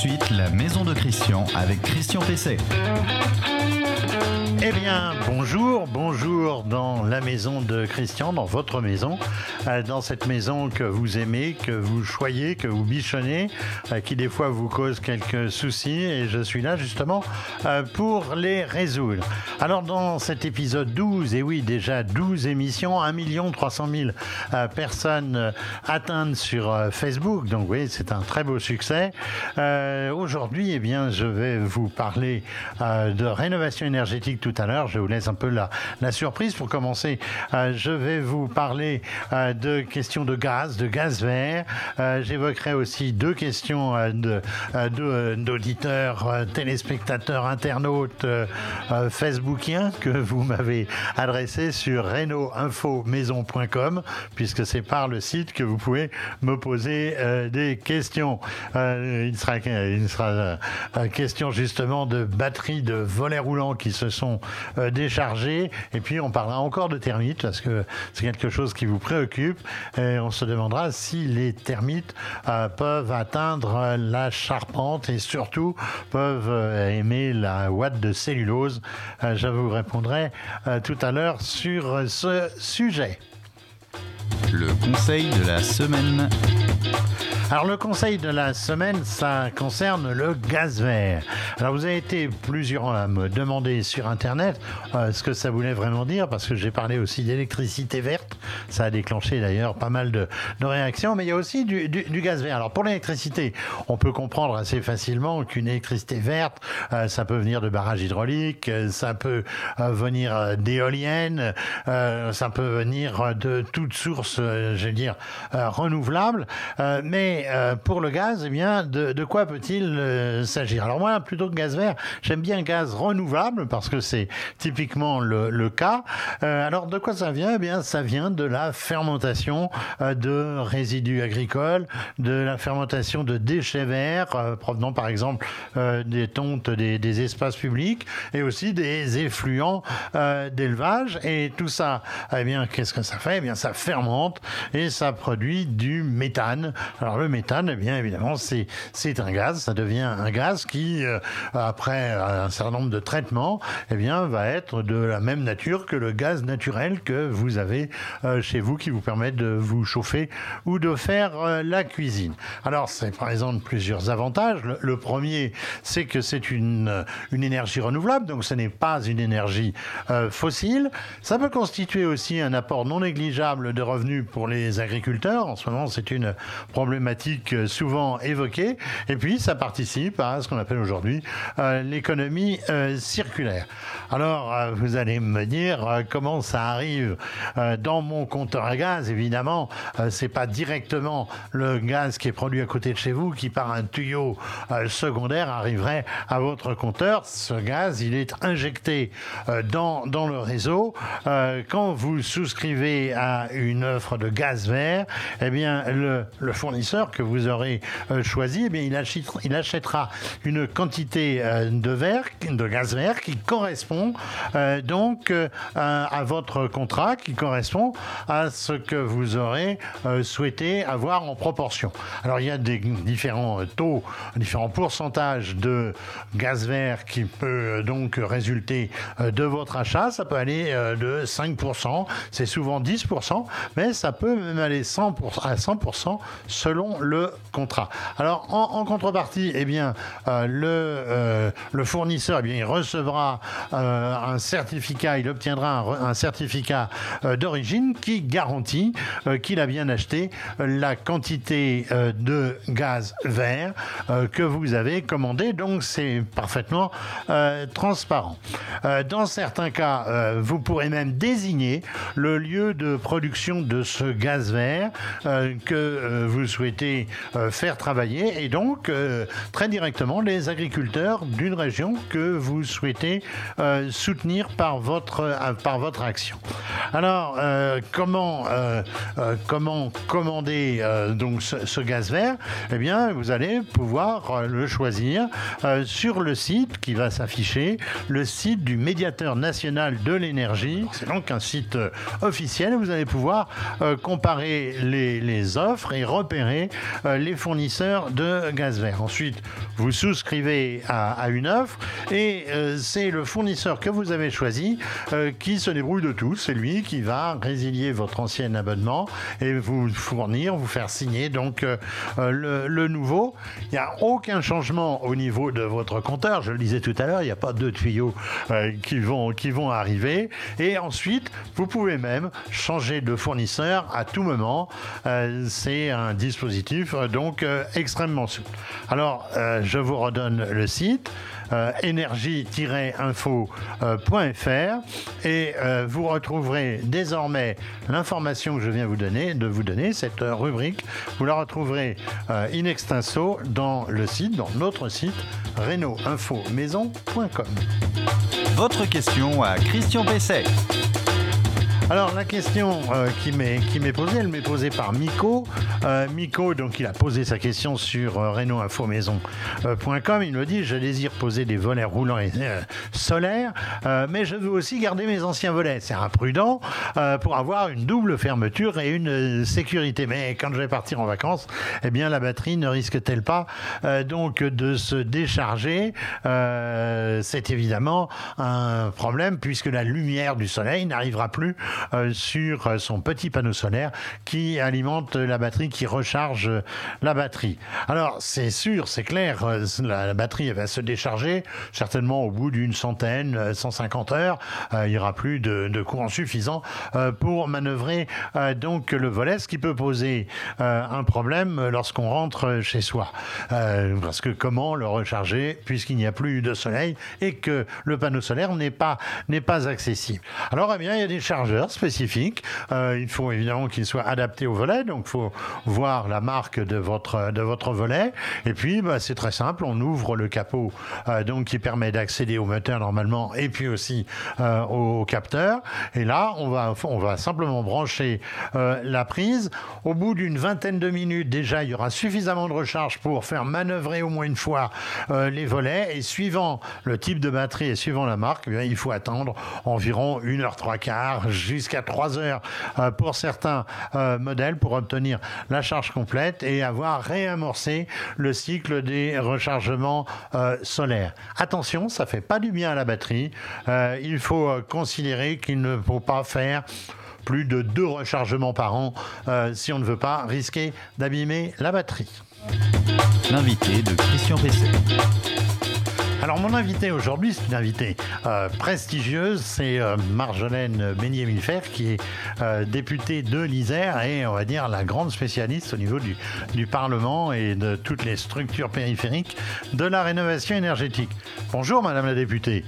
suite la maison de Christian avec Christian Pesset. Eh bien, bonjour, bonjour dans la maison de Christian, dans votre maison, euh, dans cette maison que vous aimez, que vous choyez, que vous bichonnez, euh, qui des fois vous cause quelques soucis, et je suis là justement euh, pour les résoudre. Alors, dans cet épisode 12, et oui, déjà 12 émissions, 1 300 000 personnes atteintes sur Facebook, donc oui, c'est un très beau succès. Aujourd'hui, eh bien, je vais vous parler de rénovation énergétique à l'heure. Je vous laisse un peu la, la surprise. Pour commencer, euh, je vais vous parler euh, de questions de gaz, de gaz vert. Euh, j'évoquerai aussi deux questions d'auditeurs, téléspectateurs, internautes facebookiens que vous m'avez adressées sur reno-info-maison.com puisque c'est par le site que vous pouvez me poser des questions. il sera, il sera question justement de batteries de volets roulants qui se sont euh, déchargés. Et puis on parlera encore de termites parce que c'est quelque chose qui vous préoccupe. Et on se demandera si les termites euh, peuvent atteindre la charpente et surtout peuvent euh, aimer la ouate de cellulose. je vous répondrai tout à l'heure sur ce sujet. Le conseil de la semaine. Alors le conseil de la semaine, ça concerne le gaz vert. Alors vous avez été plusieurs à me demander sur Internet euh, ce que ça voulait vraiment dire, parce que j'ai parlé aussi d'électricité verte. Ça a déclenché d'ailleurs pas mal de, réactions, mais il y a aussi du, gaz vert. Alors pour l'électricité, on peut comprendre assez facilement qu'une électricité verte, euh, ça peut venir de barrages hydrauliques, euh, ça peut venir d'éoliennes, ça peut venir de toutes sources, je veux dire, renouvelables, mais euh, pour le gaz, eh bien, de, quoi peut-il euh, s'agir? Alors moi, plutôt que gaz vert, j'aime bien gaz renouvelable parce que c'est typiquement le, cas. Euh, alors de quoi ça vient? Eh bien, ça vient de la fermentation de résidus agricoles, de la fermentation de déchets verts provenant par exemple des tontes des, espaces publics et aussi des effluents d'élevage. Et tout ça, eh bien, qu'est-ce que ça fait? Eh bien, ça fermente et ça produit du méthane. Alors le méthane, eh bien évidemment, c'est un gaz. Ça devient un gaz qui, euh, après un certain nombre de traitements, eh bien, va être de la même nature que le gaz naturel que vous avez euh, chez vous, qui vous permet de vous chauffer ou de faire euh, la cuisine. Alors, ça présente plusieurs avantages. Le, premier, c'est que c'est une une énergie renouvelable, donc ce n'est pas une énergie fossile. Ça peut constituer aussi un apport non négligeable de revenus pour les agriculteurs. En ce moment, c'est une problématique euh, souvent évoquée. Et puis, ça participe à ce qu'on appelle aujourd'hui euh, l'économie euh, circulaire. Alors, vous allez me dire comment ça arrive dans mon compteur à gaz. Évidemment, c'est pas directement le gaz qui est produit à côté de chez vous qui, par un tuyau secondaire, arriverait à votre compteur. Ce gaz, il est injecté dans, le réseau. quand vous souscrivez à une offre de gaz vert, eh bien, le, le fournisseur que vous aurez euh, choisi, eh bien, il, achètera, il achètera une quantité euh, de verre, de gaz vert qui correspond euh, donc à, votre contrat, qui correspond à ce que vous aurez souhaité avoir en proportion. Alors il y a des différents taux, différents pourcentages de gaz vert qui peut donc résulter de votre achat. Ça peut aller de 5%, c'est souvent 10%, mais ça peut même aller 100% à 100% selon le contrat. Alors en, contrepartie, eh bien, euh, le, euh, le fournisseur, eh bien, il recevra euh, un certificat, il obtiendra un, certificat d'origine qui garantit qu'il a bien acheté la quantité de gaz vert que vous avez commandé. Donc c'est parfaitement transparent. dans certains cas, vous pourrez même désigner le lieu de production de ce gaz vert que vous souhaitez euh, faire travailler et donc euh, très directement les agriculteurs d'une région que vous souhaitez euh, soutenir par votre, par votre action. Alors, comment, comment commander donc ce, gaz vert? Eh bien, vous allez pouvoir le choisir sur le site qui va s'afficher, le site du médiateur national de l'énergie. C'est donc un site officiel. Vous allez pouvoir comparer les, les offres et repérer les fournisseurs de gaz vert. Ensuite, vous souscrivez à, une offre et c'est le fournisseur que vous avez choisi qui se débrouille de tout. C'est lui qui va résilier votre ancien abonnement et vous fournir, vous faire signer donc le, le, nouveau. Il n'y a aucun changement au niveau de votre compteur. Je le disais tout à l'heure, il n'y a pas deux tuyaux qui, vont, qui vont arriver. Et ensuite, vous pouvez même changer de fournisseur à tout moment. Euh, c'est un dispositif euh, donc euh, extrêmement souple. Alors, je vous redonne le site. énergie-info.fr et vous retrouverez désormais l'information que je viens vous donner, de vous donner, cette rubrique, vous la retrouverez in extenso dans le site, dans notre site, reno-info-maison.com. Votre question à Christian Pesset. Alors la question euh, qui m'est posée, elle m'est posée par Miko. Euh, Miko, donc il a posé sa question sur euh. Il me dit je désire poser des volets roulants et solaires, mais je veux aussi garder mes anciens volets. C'est imprudent pour avoir une double fermeture et une sécurité. Mais quand je vais partir en vacances, eh bien la batterie ne risque-t-elle pas donc de se décharger? C'est évidemment un problème puisque la lumière du soleil n'arrivera plus euh, sur son petit panneau solaire qui alimente la batterie, qui recharge la batterie. Alors c'est sûr, c'est clair, euh, la, batterie va se décharger certainement au bout d'une centaine, 150 heures. Euh, il n'y aura plus de, courant suffisant pour manœuvrer donc le volet, ce qui peut poser un problème lorsqu'on rentre chez soi. parce que comment le recharger puisqu'il n'y a plus de soleil et que le panneau solaire n'est pas, pas accessible. Alors, eh bien, il y a des chargeurs spécifique. Euh, il faut évidemment qu'il soit adapté au volet, donc il faut voir la marque de votre, de votre volet. Et puis, bah, c'est très simple, on ouvre le capot euh, donc qui permet d'accéder au moteur normalement et puis aussi euh, au, capteur. Et là, on va, on va simplement brancher la prise. Au bout d'une vingtaine de minutes, déjà, il y aura suffisamment de recharge pour faire manœuvrer au moins une fois les volets. Et suivant le type de batterie et suivant la marque, eh il faut attendre environ une heure trois quarts jusqu'à 3 heures euh, pour certains euh, modèles pour obtenir la charge complète et avoir réamorcé le cycle des rechargements euh, solaires. Attention, ça fait pas du bien à la batterie. il faut considérer qu'il ne faut pas faire plus de deux rechargements par an si on ne veut pas risquer d'abîmer la batterie. L'invité de Christian Pesset. Alors mon invité aujourd'hui, c'est une invitée euh, prestigieuse, c'est euh, Marjolaine Beignet-Milfer qui est euh, députée de l'Isère et on va dire la grande spécialiste au niveau du Parlement et de toutes les structures périphériques de la rénovation énergétique. Bonjour Madame la députée.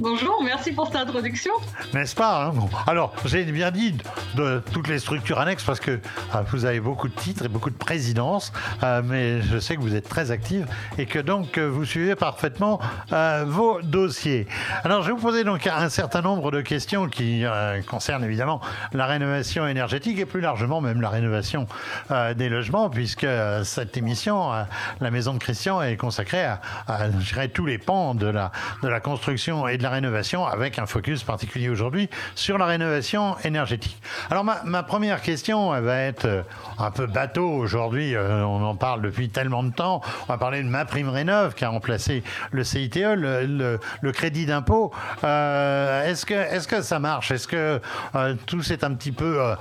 Bonjour, merci pour cette introduction. N'est-ce pas hein Alors, j'ai bien dit de toutes les structures annexes parce que euh, vous avez beaucoup de titres et beaucoup de présidences, euh, mais je sais que vous êtes très active et que donc euh, vous suivez parfaitement vos dossiers. Alors, je vais vous poser donc un certain nombre de questions qui concernent évidemment la rénovation énergétique et plus largement même la rénovation des logements, puisque cette émission, la Maison de Christian, est consacrée à, à tous les pans de la, de la construction et de la rénovation, avec un focus particulier aujourd'hui sur la rénovation énergétique. Alors ma, première question, elle va être euh, un peu bateau aujourd'hui, euh, on en parle depuis tellement de temps, on va parler de ma prime rénov qui a remplacé le CITE, le, crédit d'impôt. Euh, est-ce que, est que ça marche? Est-ce que tout s'est un petit peu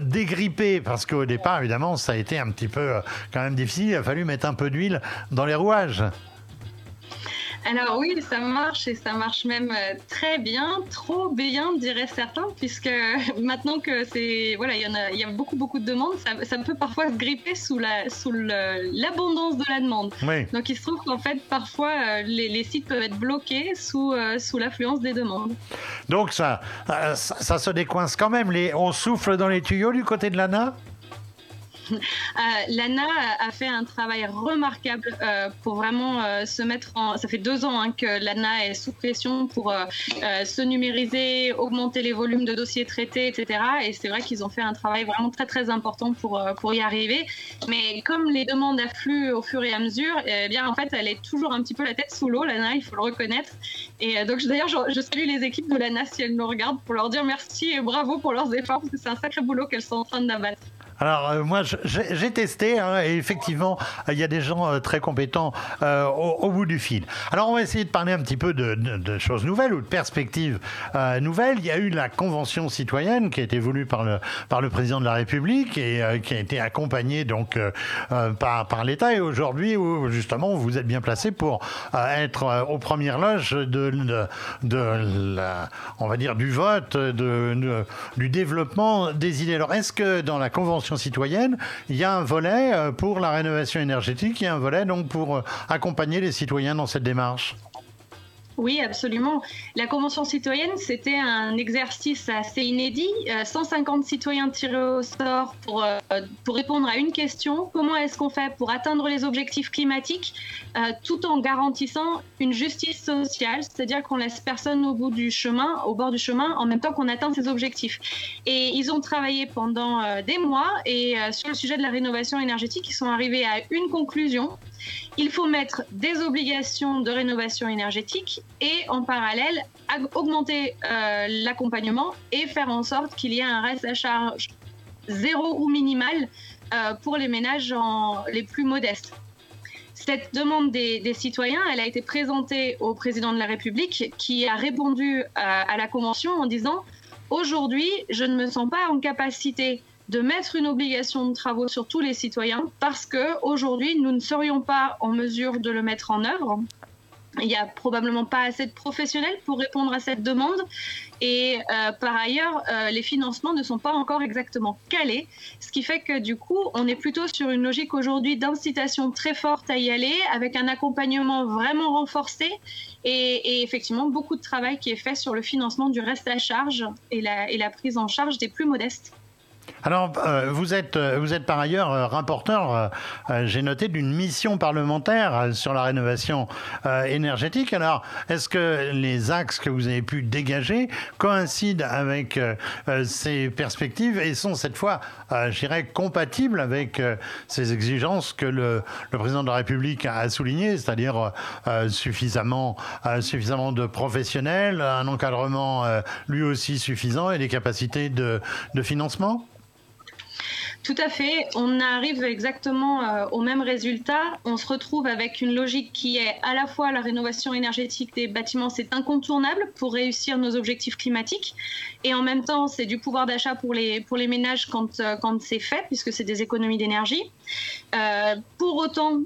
dégrippé? Parce qu'au départ, évidemment, ça a été un petit peu quand même difficile, il a fallu mettre un peu d'huile dans les rouages. Alors oui, ça marche et ça marche même euh, très bien, trop bien, diraient certains, puisque maintenant que c'est voilà, il y en a, il y a beaucoup beaucoup de demandes, ça, peut parfois se gripper sous la sous l'abondance de la demande. Donc il se trouve qu'en fait parfois euh, les, sites peuvent être bloqués sous euh, sous l'affluence des demandes. Donc ça, ça, se décoince quand même. Les, on souffle dans les tuyaux du côté de l'ANA? euh, Lana a fait un travail remarquable euh, pour vraiment euh, se mettre en. Ça fait deux ans hein, que Lana est sous pression pour se numériser, augmenter les volumes de dossiers traités, etc. Et c'est vrai qu'ils ont fait un travail vraiment très très important pour, pour y arriver. Mais comme les demandes affluent au fur et à mesure, eh bien en fait, elle est toujours un petit peu la tête sous l'eau, Lana, il faut le reconnaître. Et donc d'ailleurs, je, je, salue les équipes de Lana si elles nous regardent pour leur dire merci et bravo pour leurs efforts, parce que c'est un sacré boulot qu'elles sont en train d'abattre. Alors euh, moi j'ai testé hein, et effectivement il y a des gens euh, très compétents euh, au, bout du fil. Alors on va essayer de parler un petit peu de, choses nouvelles ou de perspectives nouvelles. Il y a eu la convention citoyenne qui a été voulue par le par le président de la République et qui a été accompagnée donc par par l'État et aujourd'hui justement vous êtes bien placé pour être aux premières loges de, de, la, on va dire du vote de, du développement des idées. Alors est-ce que dans la convention citoyenne, il y a un volet euh, pour la rénovation énergétique, il y a un volet donc pour euh, accompagner les citoyens dans cette démarche. Oui, absolument. La Convention citoyenne, c'était un exercice assez inédit. 150 euh, citoyens tirés au sort pour, euh, pour répondre à une question. Comment est-ce qu'on fait pour atteindre les objectifs climatiques euh, tout en garantissant une justice sociale, c'est-à-dire qu'on laisse personne au bout du chemin, au bord du chemin, en même temps qu'on atteint ces objectifs. Et ils ont travaillé pendant des mois et sur le sujet de la rénovation énergétique, ils sont arrivés à une conclusion il faut mettre des obligations de rénovation énergétique et en parallèle augmenter euh, l'accompagnement et faire en sorte qu'il y ait un reste à charge zéro ou minimal euh, pour les ménages les plus modestes. Cette demande des, citoyens, elle a été présentée au président de la République qui a répondu euh, à la Convention en disant Aujourd'hui, je ne me sens pas en capacité de mettre une obligation de travaux sur tous les citoyens parce que aujourd'hui nous ne serions pas en mesure de le mettre en œuvre. Il n'y a probablement pas assez de professionnels pour répondre à cette demande. Et euh, par ailleurs, euh, les financements ne sont pas encore exactement calés, ce qui fait que du coup, on est plutôt sur une logique aujourd'hui d'incitation très forte à y aller, avec un accompagnement vraiment renforcé et, effectivement beaucoup de travail qui est fait sur le financement du reste à charge et la prise en charge des plus modestes. Alors, euh, vous, êtes, euh, vous êtes par ailleurs euh, rapporteur, j'ai noté, d'une mission parlementaire sur la rénovation énergétique. Alors, est-ce que les axes que vous avez pu dégager coïncident avec ces perspectives et sont cette fois, je dirais, compatibles avec ces exigences que le, le, président de la République a soulignées, c'est-à-dire suffisamment, suffisamment de professionnels, un encadrement lui aussi suffisant et des capacités de, de financement? Tout à fait. On arrive exactement euh, au même résultat. On se retrouve avec une logique qui est à la fois la rénovation énergétique des bâtiments, c'est incontournable pour réussir nos objectifs climatiques. Et en même temps, c'est du pouvoir d'achat pour les, pour les ménages quand, euh, quand c'est fait, puisque c'est des économies d'énergie. Euh, pour autant,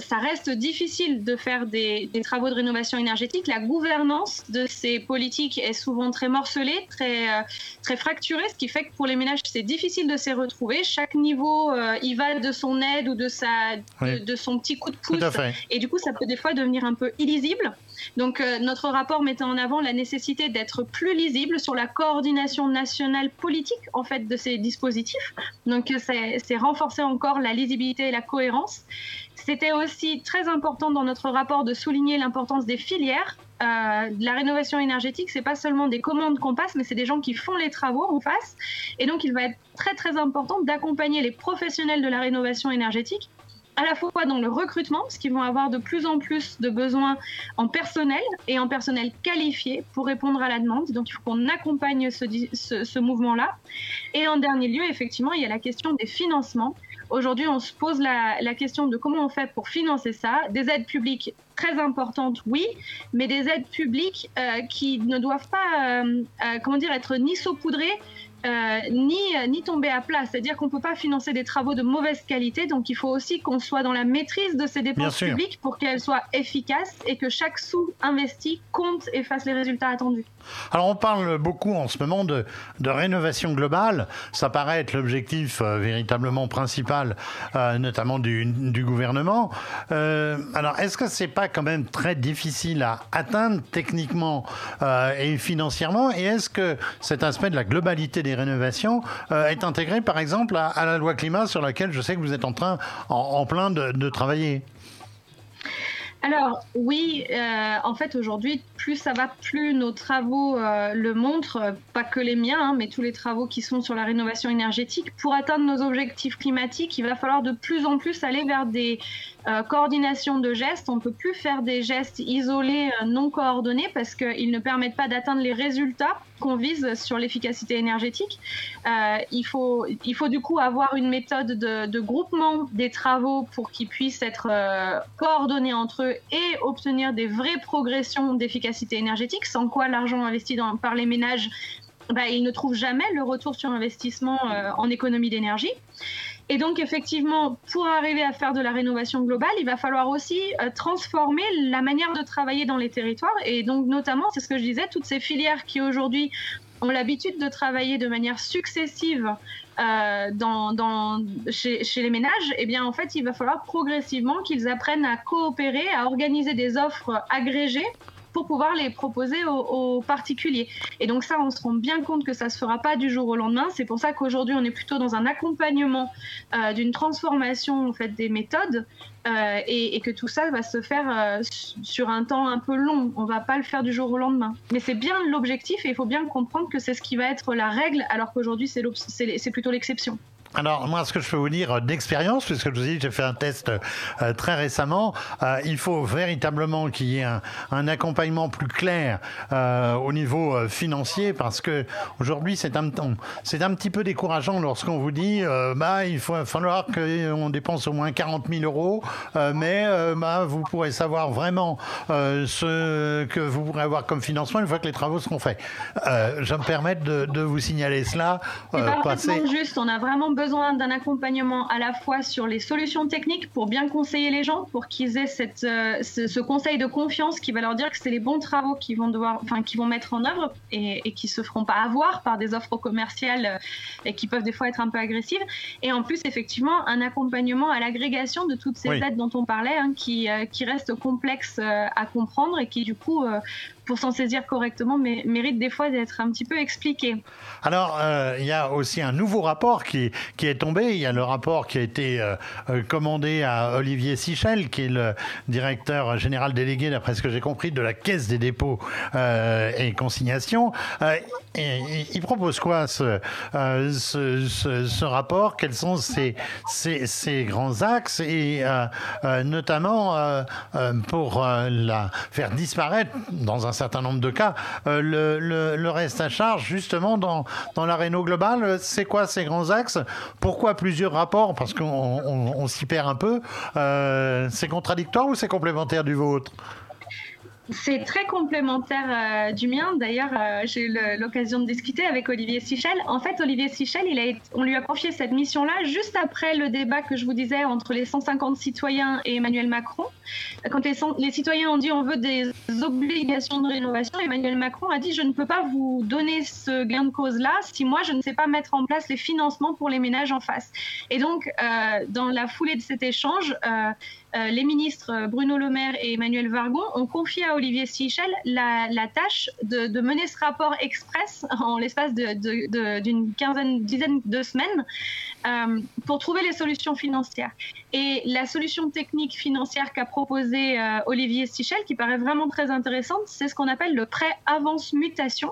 ça reste difficile de faire des, travaux de rénovation énergétique. La gouvernance de ces politiques est souvent très morcelée, très, très fracturée, ce qui fait que pour les ménages, c'est difficile de s'y retrouver. Chaque niveau y va de son aide ou de, sa, de, son petit coup de pouce. Et du coup, ça peut des fois devenir un peu illisible. Donc, notre rapport mettait en avant la nécessité d'être plus lisible sur la coordination nationale politique en fait de ces dispositifs. Donc, c'est renforcer encore la lisibilité et la cohérence. C'était aussi très important dans notre rapport de souligner l'importance des filières. Euh, la rénovation énergétique, c'est pas seulement des commandes qu'on passe, mais c'est des gens qui font les travaux en face. Et donc, il va être très très important d'accompagner les professionnels de la rénovation énergétique à la fois dans le recrutement, parce qu'ils vont avoir de plus en plus de besoins en personnel et en personnel qualifié pour répondre à la demande. Donc il faut qu'on accompagne ce, mouvement-là. Et en dernier lieu, effectivement, il y a la question des financements. Aujourd'hui, on se pose la, question de comment on fait pour financer ça. Des aides publiques très importantes, oui, mais des aides publiques euh, qui ne doivent pas, euh, euh, comment dire, être ni saupoudrées euh, ni, ni tomber à plat. C'est-à-dire qu'on ne peut pas financer des travaux de mauvaise qualité. Donc il faut aussi qu'on soit dans la maîtrise de ces dépenses publiques pour qu'elles soient efficaces et que chaque sou investi compte et fasse les résultats attendus. Alors on parle beaucoup en ce moment de, rénovation globale. Ça paraît être l'objectif euh, véritablement principal, euh, notamment du, gouvernement. alors est-ce que c'est pas quand même très difficile à atteindre techniquement et financièrement? Et est-ce que cet aspect de la globalité des rénovations euh, est intégrée par exemple à, la loi climat sur laquelle je sais que vous êtes en train, en, plein de, travailler? Alors oui, euh, en fait aujourd'hui, plus ça va, plus nos travaux euh, le montrent, pas que les miens, hein, mais tous les travaux qui sont sur la rénovation énergétique. Pour atteindre nos objectifs climatiques, il va falloir de plus en plus aller vers des coordinations de gestes. On ne peut plus faire des gestes isolés, non coordonnés, parce qu'ils ne permettent pas d'atteindre les résultats qu'on vise sur l'efficacité énergétique. Euh, il, faut, il faut du coup avoir une méthode de, groupement des travaux pour qu'ils puissent être euh, coordonnés entre eux et obtenir des vraies progressions d'efficacité énergétique, sans quoi l'argent investi par les ménages, bah, ils ne trouvent jamais le retour sur investissement euh, en économie d'énergie. Et donc, effectivement, pour arriver à faire de la rénovation globale, il va falloir aussi euh, transformer la manière de travailler dans les territoires. Et donc, notamment, c'est ce que je disais, toutes ces filières qui aujourd'hui ont l'habitude de travailler de manière successive euh, chez, chez, les ménages, eh bien, en fait, il va falloir progressivement qu'ils apprennent à coopérer, à organiser des offres agrégées pour pouvoir les proposer aux, particuliers. Et donc ça, on se rend bien compte que ça ne se fera pas du jour au lendemain. C'est pour ça qu'aujourd'hui, on est plutôt dans un accompagnement euh, d'une transformation en fait, des méthodes euh, et, que tout ça va se faire euh, sur un temps un peu long. On ne va pas le faire du jour au lendemain. Mais c'est bien l'objectif et il faut bien comprendre que c'est ce qui va être la règle alors qu'aujourd'hui, c'est plutôt l'exception. Alors moi, ce que je peux vous dire d'expérience, puisque je vous dis, j'ai fait un test euh, très récemment, euh, il faut véritablement qu'il y ait un, accompagnement plus clair euh, au niveau financier, parce que aujourd'hui, c'est un, c'est un petit peu décourageant lorsqu'on vous dit, bah, il faut falloir qu'on dépense au moins 40 000 euros, mais bah, vous pourrez savoir vraiment ce que vous pourrez avoir comme financement une fois que les travaux seront faits. je me permets de, de vous signaler cela. C'est pas juste, on a vraiment besoin d'un accompagnement à la fois sur les solutions techniques pour bien conseiller les gens, pour qu'ils aient cette, euh, ce, conseil de confiance qui va leur dire que c'est les bons travaux qu'ils vont devoir, enfin, vont mettre en œuvre et, et qui se feront pas avoir par des offres commerciales euh, et qui peuvent des fois être un peu agressives. Et en plus, effectivement, un accompagnement à l'agrégation de toutes ces aides dont on parlait, hein, qui, euh, qui restent complexes à comprendre et qui du coup pour s'en saisir correctement, mais mérite des fois d'être un petit peu expliqué. Alors, euh, il y a aussi un nouveau rapport qui, qui est tombé. Il y a le rapport qui a été euh, euh, commandé à Olivier Sichel, qui est le directeur général délégué, d'après ce que j'ai compris, de la Caisse des dépôts et consignations. Il propose quoi, ce, ce, ce, rapport? Quels sont ses, ses, grands axes? Et notamment pour la faire disparaître dans un certain nombre de cas, euh, le, reste à charge, justement, dans, dans la réno globale, c'est quoi ces grands axes? Pourquoi plusieurs rapports? Parce qu'on s'y perd un peu. Euh, c'est contradictoire ou c'est complémentaire du vôtre? C'est très complémentaire euh, du mien. D'ailleurs, euh, j'ai eu l'occasion de discuter avec Olivier Sichel. En fait, Olivier Sichel, on lui a confié cette mission-là juste après le débat que je vous disais entre les 150 citoyens et Emmanuel Macron. Quand les, les citoyens ont dit on veut des obligations de rénovation, Emmanuel Macron a dit je ne peux pas vous donner ce gain de cause-là si moi je ne sais pas mettre en place les financements pour les ménages en face. Et donc, euh, dans la foulée de cet échange, euh, les ministres Bruno Le Maire et Emmanuel Vargon ont confié à Olivier Sichel la, tâche de, mener ce rapport express en l'espace d'une quinzaine, dizaine de semaines euh, pour trouver les solutions financières. Et la solution technique financière qu'a proposée euh, Olivier Sichel, qui paraît vraiment très intéressante, c'est ce qu'on appelle le prêt avance mutation.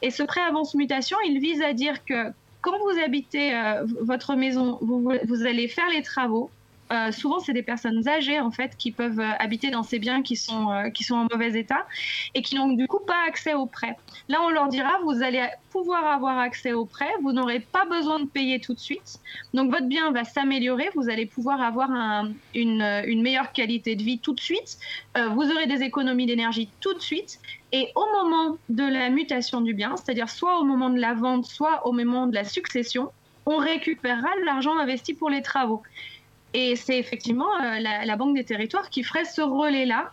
Et ce prêt avance mutation, il vise à dire que quand vous habitez votre maison, vous allez faire les travaux, euh, souvent, c'est des personnes âgées en fait qui peuvent euh, habiter dans ces biens qui sont euh, qui sont en mauvais état et qui n'ont du coup pas accès aux prêts. Là, on leur dira vous allez pouvoir avoir accès aux prêts, vous n'aurez pas besoin de payer tout de suite. Donc votre bien va s'améliorer, vous allez pouvoir avoir une, une, meilleure qualité de vie tout de suite. vous aurez des économies d'énergie tout de suite. Et au moment de la mutation du bien, c'est-à-dire soit au moment de la vente, soit au moment de la succession, on récupérera l'argent investi pour les travaux. Et c'est effectivement euh, la, Banque des Territoires qui ferait ce relais-là.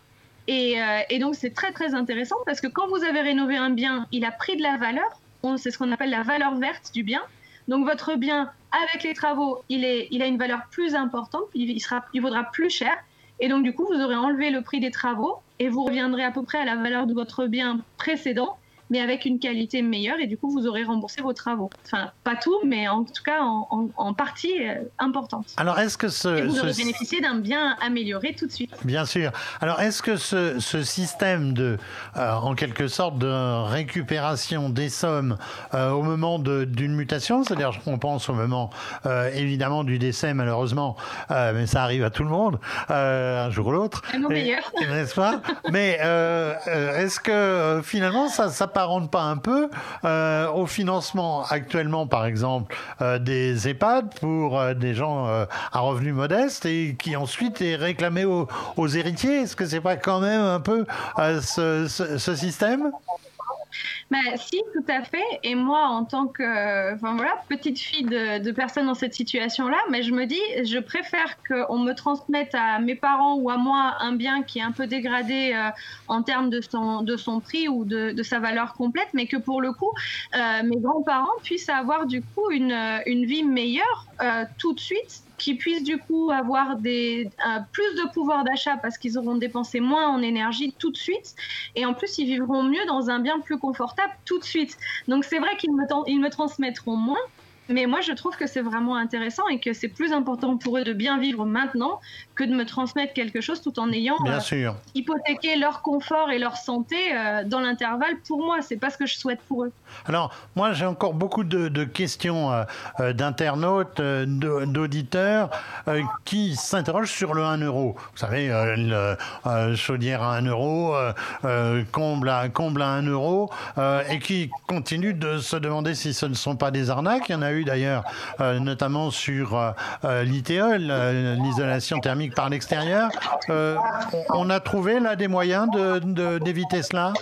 Euh, et, donc c'est très très intéressant parce que quand vous avez rénové un bien, il a pris de la valeur. C'est ce qu'on appelle la valeur verte du bien. Donc votre bien, avec les travaux, il, a une valeur plus importante, il, il vaudra plus cher. Et donc du coup, vous aurez enlevé le prix des travaux et vous reviendrez à peu près à la valeur de votre bien précédent mais avec une qualité meilleure et du coup vous aurez remboursé vos travaux. Enfin, pas tout, mais en tout cas en, partie euh, importante. Alors est-ce que ce, et vous aurez bénéficié d'un bien amélioré tout de suite. Bien sûr. Alors est-ce que ce, système de, euh, en quelque sorte, de récupération des sommes euh, au moment d'une mutation, c'est-à-dire qu'on pense au moment évidemment du décès malheureusement, mais ça arrive à tout le monde un jour ou l'autre. N'est-ce pas? Mais est-ce que finalement ça, ça paraît s'apparente pas un peu au financement actuellement, par exemple, des EHPAD pour des gens à revenus modestes et qui ensuite est réclamé aux, héritiers. Est-ce que c'est pas quand même un peu ce système? Bah, si, tout à fait. Et moi, en tant que voilà, petite fille de, de personnes dans cette situation-là, mais je me dis, je préfère qu'on me transmette à mes parents ou à moi un bien qui est un peu dégradé euh, en termes de son, de son prix ou de, de, sa valeur complète, mais que pour le coup, euh, mes grands-parents puissent avoir du coup une, une vie meilleure euh, tout de suite qui puissent du coup avoir des, plus de pouvoir d'achat parce qu'ils auront dépensé moins en énergie tout de suite. Et en plus, ils vivront mieux dans un bien plus confortable tout de suite. Donc c'est vrai qu'ils me, ils me transmettront moins, mais moi, je trouve que c'est vraiment intéressant et que c'est plus important pour eux de bien vivre maintenant que de me transmettre quelque chose tout en ayant euh, hypothéqué leur confort et leur santé euh, dans l'intervalle pour moi. C'est pas ce que je souhaite pour eux. Alors, moi, j'ai encore beaucoup de, questions euh, d'internautes, d'auditeurs qui s'interrogent sur le 1 euro. Vous savez, le, chaudière à 1 euro, comble, à, comble à 1 euro, et qui continuent de se demander si ce ne sont pas des arnaques. Il y en a eu d'ailleurs, euh, notamment sur euh, euh, l'ITE, l'isolation thermique par l'extérieur. on a trouvé là des moyens d'éviter cela?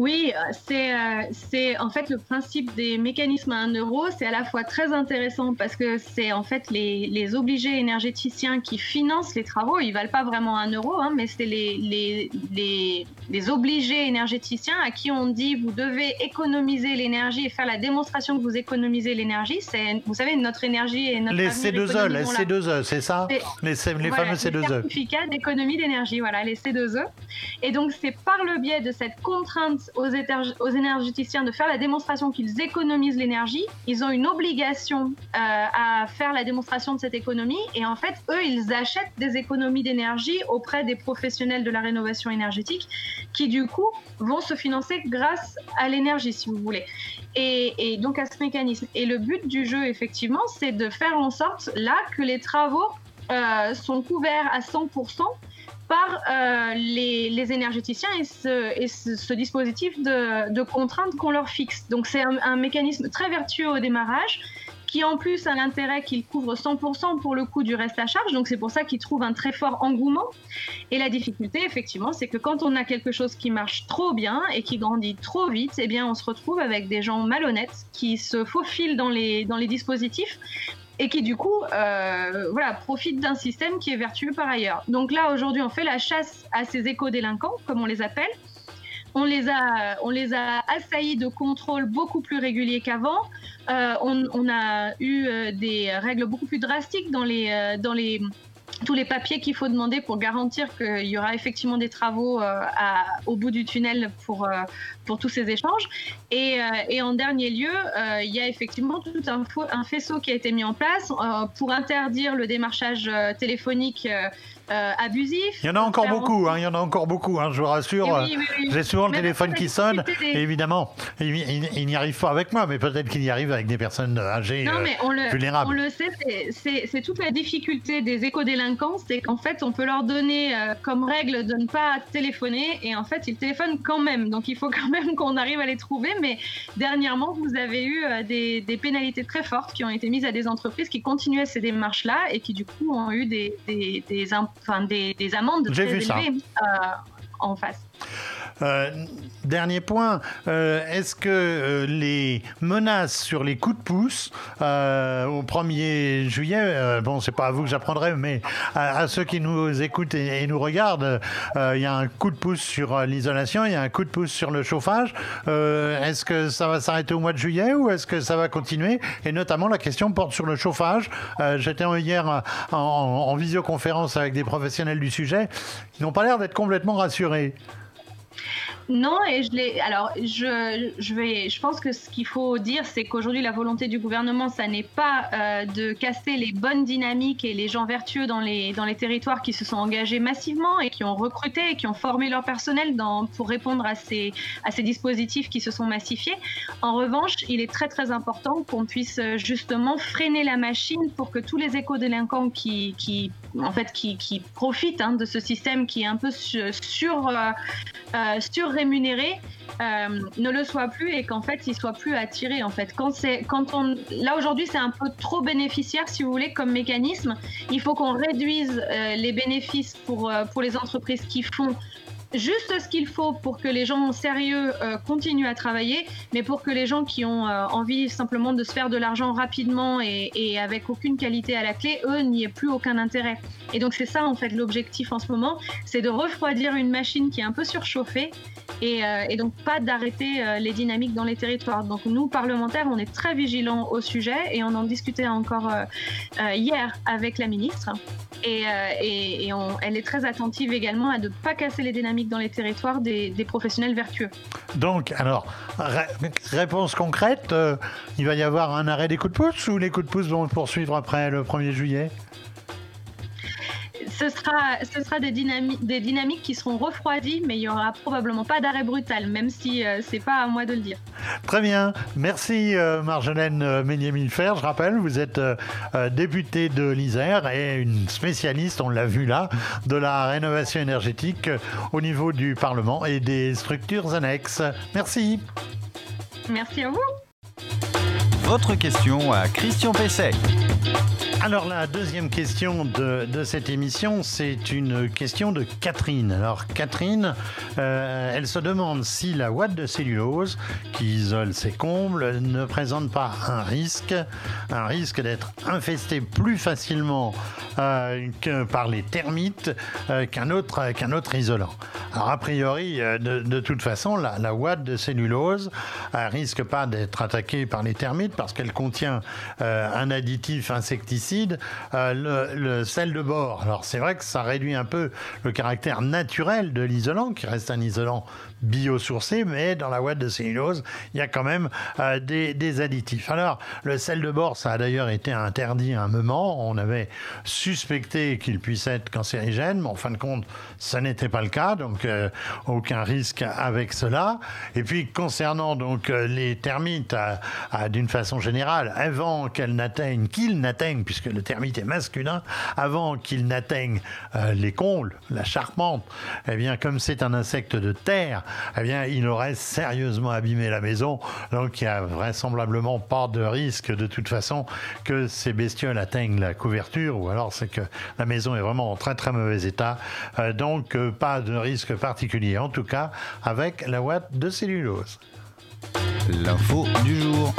Oui, c'est euh, c'est en fait le principe des mécanismes à 1 euro, c'est à la fois très intéressant parce que c'est en fait les, les, obligés énergéticiens qui financent les travaux. Ils valent pas vraiment 1 euro, hein, mais c'est les, les, les, les, obligés énergéticiens à qui on dit vous devez économiser l'énergie et faire la démonstration que vous économisez l'énergie. C'est vous savez notre énergie et notre les C2E, les C2E, c'est ça Les, les fameux C2E. Certificats d'économie d'énergie, voilà les C2E. Et donc c'est par le biais de cette contrainte aux, aux, énergéticiens de faire la démonstration qu'ils économisent l'énergie. Ils ont une obligation euh, à faire la démonstration de cette économie et en fait, eux, ils achètent des économies d'énergie auprès des professionnels de la rénovation énergétique qui, du coup, vont se financer grâce à l'énergie, si vous voulez. Et, donc à ce mécanisme. Et le but du jeu, effectivement, c'est de faire en sorte là que les travaux euh, sont couverts à 100% par euh, les, énergéticiens et ce, dispositif de, contrainte qu'on leur fixe. Donc c'est un, mécanisme très vertueux au démarrage qui en plus a l'intérêt qu'il couvre 100% pour le coût du reste à charge. Donc c'est pour ça qu'il trouve un très fort engouement. Et la difficulté, effectivement, c'est que quand on a quelque chose qui marche trop bien et qui grandit trop vite, eh bien on se retrouve avec des gens malhonnêtes qui se faufilent dans les dispositifs et qui du coup euh, voilà, profite d'un système qui est vertueux par ailleurs. Donc là, aujourd'hui, on fait la chasse à ces éco-délinquants, comme on les appelle. On les a, on les a assaillis de contrôles beaucoup plus réguliers qu'avant. Euh, on, a eu euh, des règles beaucoup plus drastiques dans les, dans les tous les papiers qu'il faut demander pour garantir qu'il y aura effectivement des travaux euh, au bout du tunnel pour, euh, pour tous ces échanges. Et, euh, en dernier lieu, il y a effectivement tout un, un, faisceau qui a été mis en place pour interdire le démarchage téléphonique euh, abusif. Il y en a encore beaucoup, hein, il y en a encore beaucoup, hein, je vous rassure. J'ai souvent le téléphone qui sonne, et évidemment, il, n'y arrive pas avec moi, mais peut-être qu'il y arrive avec des personnes âgées non, mais on le, vulnérables. On le sait, c'est toute la difficulté des éco-délinquants, c'est qu'en fait, on peut leur donner euh, comme règle de ne pas téléphoner, et en fait, ils téléphonent quand même. Donc, il faut quand même qu'on arrive à les trouver. Mais dernièrement, vous avez eu euh, des, pénalités très fortes qui ont été mises à des entreprises qui continuaient ces démarches-là et qui, du coup, ont eu des, des, des, enfin, des, des amendes très élevées. Euh, en face. Euh, dernier point, euh, est-ce que euh, les menaces sur les coups de pouce au 1er juillet, bon, c'est pas à vous que j'apprendrai, mais à, ceux qui nous écoutent et, nous regardent, il y a un coup de pouce sur l'isolation, il y a un coup de pouce sur le chauffage. est-ce que ça va s'arrêter au mois de juillet ou est-ce que ça va continuer? Et notamment, la question porte sur le chauffage. J'étais hier en, en visioconférence avec des professionnels du sujet. Ils n'ont pas l'air d'être complètement rassurés. 会 Non, et je l'ai. Alors, je, je, vais. Je pense que ce qu'il faut dire, c'est qu'aujourd'hui, la volonté du gouvernement, ça n'est pas euh, de casser les bonnes dynamiques et les gens vertueux dans les dans les territoires qui se sont engagés massivement et qui ont recruté et qui ont formé leur personnel pour répondre à ces à ces dispositifs qui se sont massifiés. En revanche, il est très très important qu'on puisse euh, justement freiner la machine pour que tous les éco-délinquants qui qui en fait qui, qui profitent hein, de ce système qui est un peu sur sur, euh, sur rémunérés ne le soient plus et qu'en fait ils soient plus attirés en fait. Quand c'est quand on là aujourd'hui c'est un peu trop bénéficiaire si vous voulez comme mécanisme. Il faut qu'on réduise les bénéfices pour pour les entreprises qui font juste ce qu'il faut pour que les gens sérieux euh, continuent à travailler, mais pour que les gens qui ont euh, envie simplement de se faire de l'argent rapidement et, avec aucune qualité à la clé, eux, n'y aient plus aucun intérêt. Et donc c'est ça en fait l'objectif en ce moment, c'est de refroidir une machine qui est un peu surchauffée et, euh, donc pas d'arrêter les dynamiques dans les territoires. Donc nous, parlementaires, on est très vigilants au sujet et on en discutait encore hier avec la ministre. Et, elle est très attentive également à ne pas casser les dynamiques dans les territoires des, professionnels vertueux. Donc, alors, réponse concrète, euh, il va y avoir un arrêt des coups de pouce ou les coups de pouce vont poursuivre après le 1er juillet? Ce sera, ce sera des, dynamiques, des dynamiques qui seront refroidies, mais il n'y aura probablement pas d'arrêt brutal, même si euh, c'est pas à moi de le dire. Très bien. Merci euh, Marjolaine euh, Ménier-Milfer. Je rappelle, vous êtes députée de l'Isère et une spécialiste, on l'a vu là, de la rénovation énergétique au niveau du Parlement et des structures annexes. Merci. Merci à vous. Votre question à Christian Pesset. Alors la deuxième question de, cette émission, c'est une question de Catherine. Alors Catherine, euh, elle se demande si la ouate de cellulose qui isole ses combles ne présente pas un risque, un risque d'être infestée plus facilement euh, par les termites euh, qu'un autre, qu'un autre isolant. Alors a priori, de, toute façon, la, la ouate de cellulose risque pas d'être attaquée par les termites parce qu'elle contient un additif insecticide euh, le, sel de bord. Alors c'est vrai que ça réduit un peu le caractère naturel de l'isolant, qui reste un isolant biosourcé, mais dans la ouate de cellulose, il y a quand même euh, des, additifs. Alors, le sel de bord, ça a d'ailleurs été interdit à un moment. On avait suspecté qu'il puisse être cancérigène, mais en fin de compte, ça n'était pas le cas, donc euh, aucun risque avec cela. Et puis, concernant donc euh, les termites, d'une façon générale, avant qu'elles n'atteignent, qu'ils n'atteignent, puisque le termite est masculin, avant qu'ils n'atteignent les combles, la charpente, eh bien, comme c'est un insecte de terre, eh bien, il aurait sérieusement abîmé la maison. Donc, il n'y a vraisemblablement pas de risque de toute façon que ces bestioles atteignent la couverture, ou alors c'est que la maison est vraiment en très très mauvais état. Euh, donc, euh, pas de risque particulier, en tout cas, avec la ouate de cellulose. L'info du jour.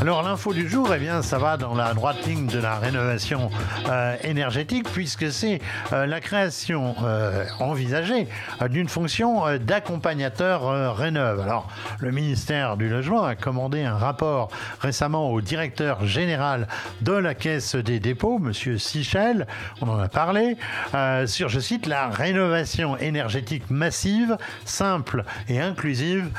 Alors l'info du jour, eh bien, ça va dans la droite ligne de la rénovation euh, énergétique puisque c'est euh, la création euh, envisagée d'une fonction d'accompagnateur rénove. Alors le ministère du Logement a commandé un rapport récemment au directeur général de la Caisse des dépôts, Monsieur Sichel, on en a parlé, sur, je cite, la rénovation énergétique massive, simple et inclusive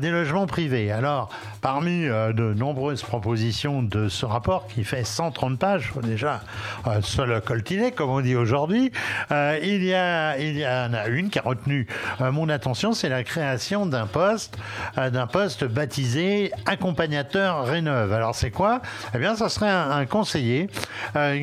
des logements privés. Alors parmi de nombreux propositions de ce rapport qui fait 130 pages, déjà euh, seul coltiné, comme on dit aujourd'hui. Euh, il, y en a une qui a retenu euh, mon attention, c'est la création d'un poste, d'un poste baptisé accompagnateur rénove. Alors c'est quoi? Eh bien, ça serait un, conseiller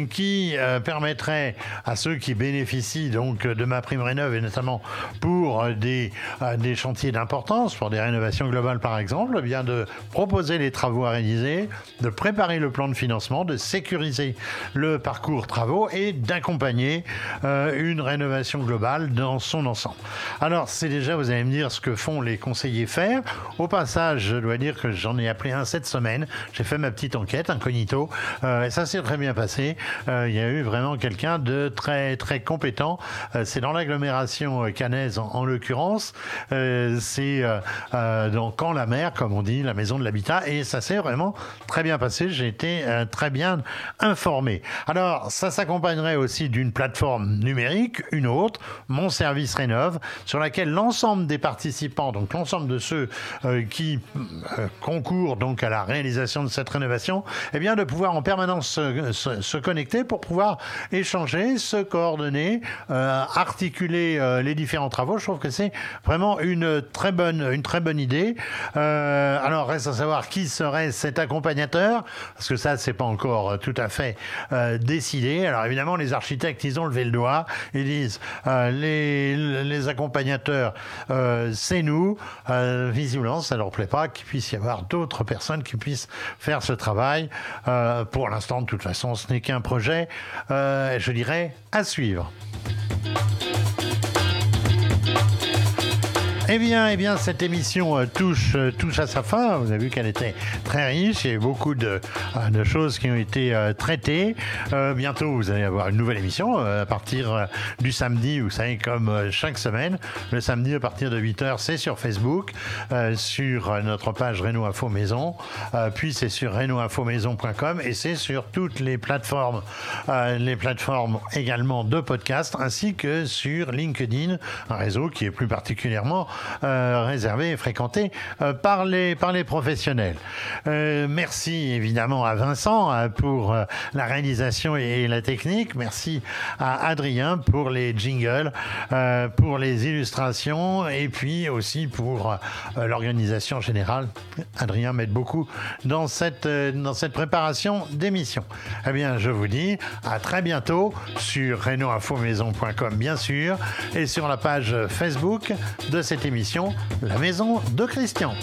qui permettrait à ceux qui bénéficient donc de ma prime rénove et notamment pour des, des chantiers d'importance, pour des rénovations globales par exemple, eh bien de proposer les travaux à réaliser de préparer le plan de financement, de sécuriser le parcours travaux et d'accompagner euh, une rénovation globale dans son ensemble. Alors, c'est déjà, vous allez me dire, ce que font les conseillers faire. Au passage, je dois dire que j'en ai appelé un cette semaine. J'ai fait ma petite enquête incognito euh, et ça s'est très bien passé. Euh, il y a eu vraiment quelqu'un de très très compétent. c'est dans l'agglomération canaise en l'occurrence. c'est dans Camp la mer, comme on dit, la maison de l'habitat, et ça s'est vraiment très bien passé. J'ai été euh, très bien informé. Alors, ça s'accompagnerait aussi d'une plateforme numérique, une autre, Mon Service Rénove, sur laquelle l'ensemble des participants, donc l'ensemble de ceux euh, qui euh, concourent donc à la réalisation de cette rénovation, eh bien, de pouvoir en permanence se, connecter pour pouvoir échanger, se coordonner, articuler les différents travaux, Je trouve que c'est vraiment une très bonne, une très bonne idée. Euh, alors, reste à savoir qui serait cet accompagnateur, parce que ça, c'est pas encore tout à fait euh, décidé. Alors, évidemment, les architectes, ils ont levé le doigt. Ils disent euh, les, les accompagnateurs, euh, c'est nous. Euh, visiblement, ça leur plaît pas qu'il puisse y avoir d'autres personnes qui puissent faire ce travail. Euh, pour l'instant, de toute façon, ce n'est qu'un projet, euh, je dirais, à suivre. Eh bien, eh bien, cette émission euh, touche, euh, touche à sa fin. Vous avez vu qu'elle était très riche. Eu beaucoup de, euh, de choses qui ont été traitées. Bientôt, vous allez avoir une nouvelle émission à partir du samedi. Vous savez, comme chaque semaine, le samedi à partir de 8h, c'est sur Facebook, sur notre page Renault Info Maison. Puis c'est sur renaultinfomaison.com et c'est sur toutes les plateformes, les plateformes également de podcast, ainsi que sur LinkedIn, un réseau qui est plus particulièrement euh, réservé et fréquenté euh, par, les, par les professionnels. Euh, merci évidemment à Vincent pour la réalisation et la technique. Merci à Adrien pour les jingles, pour les illustrations et puis aussi pour l'organisation générale. Adrien m'aide beaucoup dans cette, dans cette préparation d'émission. Eh bien, je vous dis à très bientôt sur renoinfomaison.com bien sûr et sur la page Facebook de cette émission La Maison de Christian.